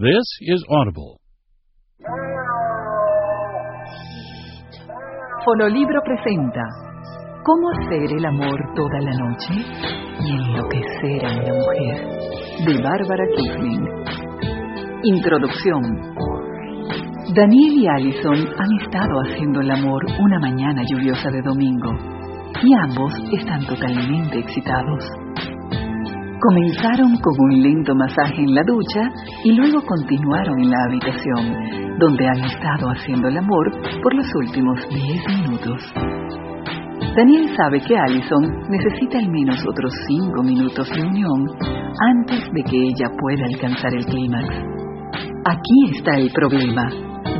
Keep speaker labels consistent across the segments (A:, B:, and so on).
A: This is Audible.
B: Fonolibro presenta ¿Cómo hacer el amor toda la noche y enloquecer a una mujer? De Bárbara Kipling. Introducción. Daniel y Allison han estado haciendo el amor una mañana lluviosa de domingo y ambos están totalmente excitados. Comenzaron con un lento masaje en la ducha y luego continuaron en la habitación, donde han estado haciendo el amor por los últimos 10 minutos. Daniel sabe que Allison necesita al menos otros 5 minutos de unión antes de que ella pueda alcanzar el clímax. Aquí está el problema.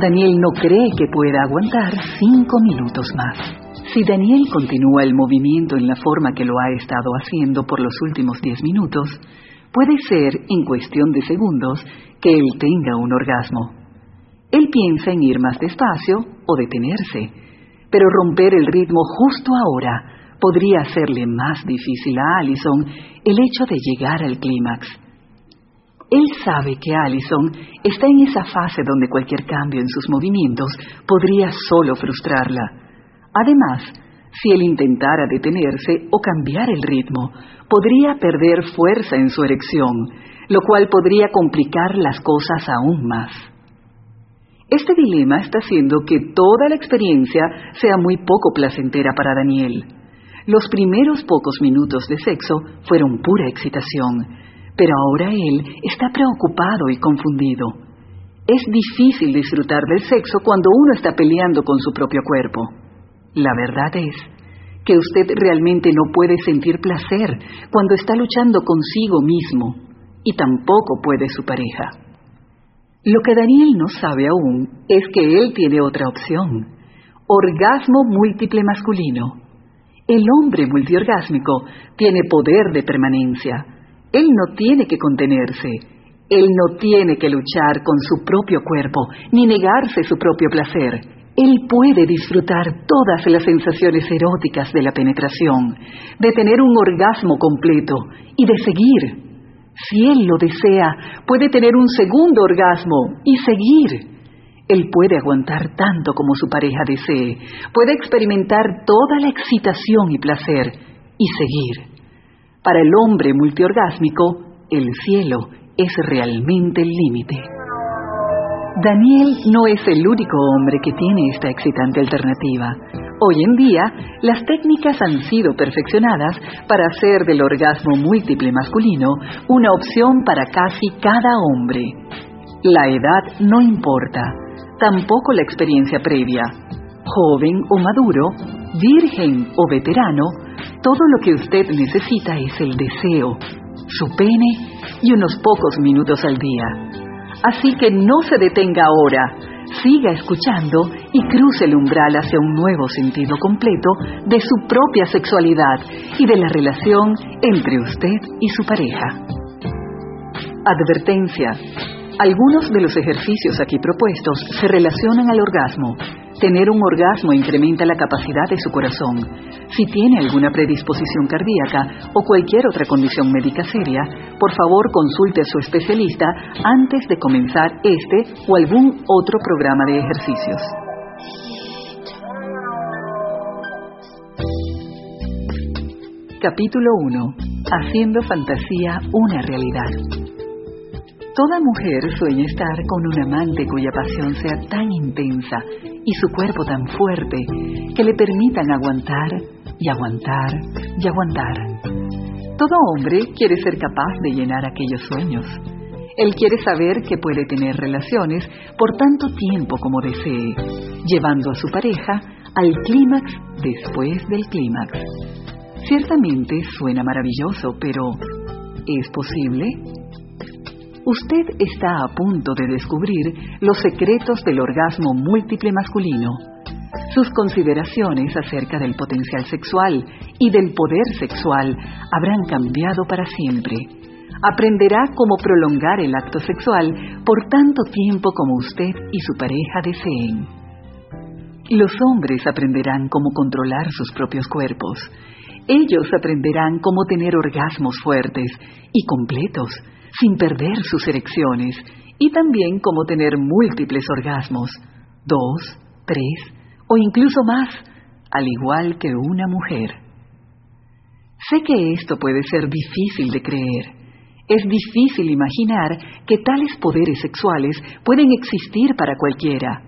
B: Daniel no cree que pueda aguantar 5 minutos más. Si Daniel continúa el movimiento en la forma que lo ha estado haciendo por los últimos 10 minutos, puede ser, en cuestión de segundos, que él tenga un orgasmo. Él piensa en ir más despacio o detenerse, pero romper el ritmo justo ahora podría hacerle más difícil a Allison el hecho de llegar al clímax. Él sabe que Allison está en esa fase donde cualquier cambio en sus movimientos podría solo frustrarla. Además, si él intentara detenerse o cambiar el ritmo, podría perder fuerza en su erección, lo cual podría complicar las cosas aún más. Este dilema está haciendo que toda la experiencia sea muy poco placentera para Daniel. Los primeros pocos minutos de sexo fueron pura excitación, pero ahora él está preocupado y confundido. Es difícil disfrutar del sexo cuando uno está peleando con su propio cuerpo. La verdad es que usted realmente no puede sentir placer cuando está luchando consigo mismo y tampoco puede su pareja. Lo que Daniel no sabe aún es que él tiene otra opción, orgasmo múltiple masculino. El hombre multiorgásmico tiene poder de permanencia. Él no tiene que contenerse. Él no tiene que luchar con su propio cuerpo ni negarse su propio placer él puede disfrutar todas las sensaciones eróticas de la penetración, de tener un orgasmo completo y de seguir. Si él lo desea, puede tener un segundo orgasmo y seguir. Él puede aguantar tanto como su pareja desee, puede experimentar toda la excitación y placer y seguir. Para el hombre multiorgásmico, el cielo es realmente el límite. Daniel no es el único hombre que tiene esta excitante alternativa. Hoy en día, las técnicas han sido perfeccionadas para hacer del orgasmo múltiple masculino una opción para casi cada hombre. La edad no importa, tampoco la experiencia previa. Joven o maduro, virgen o veterano, todo lo que usted necesita es el deseo, su pene y unos pocos minutos al día. Así que no se detenga ahora, siga escuchando y cruce el umbral hacia un nuevo sentido completo de su propia sexualidad y de la relación entre usted y su pareja. Advertencia. Algunos de los ejercicios aquí propuestos se relacionan al orgasmo. Tener un orgasmo incrementa la capacidad de su corazón. Si tiene alguna predisposición cardíaca o cualquier otra condición médica seria, por favor consulte a su especialista antes de comenzar este o algún otro programa de ejercicios. Capítulo 1. Haciendo fantasía una realidad. Toda mujer sueña estar con un amante cuya pasión sea tan intensa y su cuerpo tan fuerte que le permitan aguantar y aguantar y aguantar. Todo hombre quiere ser capaz de llenar aquellos sueños. Él quiere saber que puede tener relaciones por tanto tiempo como desee, llevando a su pareja al clímax después del clímax. Ciertamente suena maravilloso, pero ¿es posible? Usted está a punto de descubrir los secretos del orgasmo múltiple masculino, sus consideraciones acerca del potencial sexual y del poder sexual habrán cambiado para siempre. Aprenderá cómo prolongar el acto sexual por tanto tiempo como usted y su pareja deseen. Los hombres aprenderán cómo controlar sus propios cuerpos. Ellos aprenderán cómo tener orgasmos fuertes y completos sin perder sus erecciones y también cómo tener múltiples orgasmos, dos, tres o incluso más, al igual que una mujer. Sé que esto puede ser difícil de creer. Es difícil imaginar que tales poderes sexuales pueden existir para cualquiera,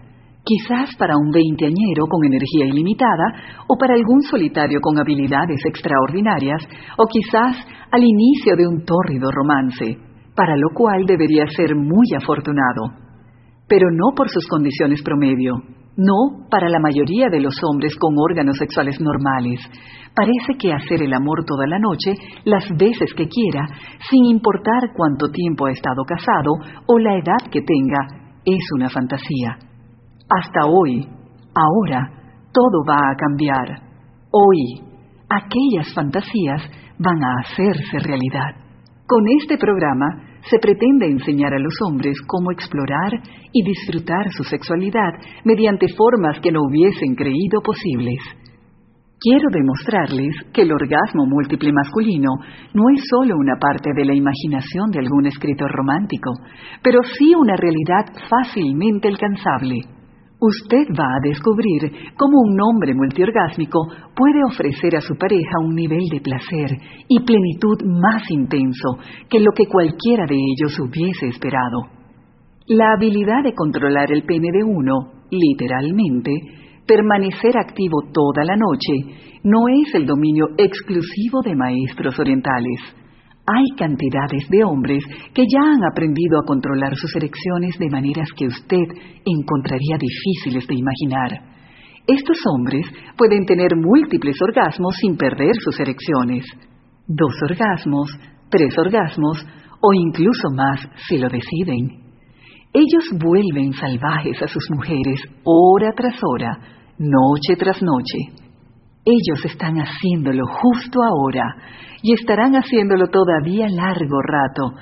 B: quizás para un veinteañero con energía ilimitada o para algún solitario con habilidades extraordinarias o quizás al inicio de un tórrido romance, para lo cual debería ser muy afortunado, pero no por sus condiciones promedio, no para la mayoría de los hombres con órganos sexuales normales. Parece que hacer el amor toda la noche, las veces que quiera, sin importar cuánto tiempo ha estado casado o la edad que tenga, es una fantasía. Hasta hoy, ahora, todo va a cambiar. Hoy, aquellas fantasías van a hacerse realidad. Con este programa se pretende enseñar a los hombres cómo explorar y disfrutar su sexualidad mediante formas que no hubiesen creído posibles. Quiero demostrarles que el orgasmo múltiple masculino no es solo una parte de la imaginación de algún escritor romántico, pero sí una realidad fácilmente alcanzable. Usted va a descubrir cómo un hombre multiorgásmico puede ofrecer a su pareja un nivel de placer y plenitud más intenso que lo que cualquiera de ellos hubiese esperado. La habilidad de controlar el pene de uno, literalmente, permanecer activo toda la noche, no es el dominio exclusivo de maestros orientales. Hay cantidades de hombres que ya han aprendido a controlar sus erecciones de maneras que usted encontraría difíciles de imaginar. Estos hombres pueden tener múltiples orgasmos sin perder sus erecciones. Dos orgasmos, tres orgasmos o incluso más si lo deciden. Ellos vuelven salvajes a sus mujeres hora tras hora, noche tras noche. Ellos están haciéndolo justo ahora y estarán haciéndolo todavía largo rato,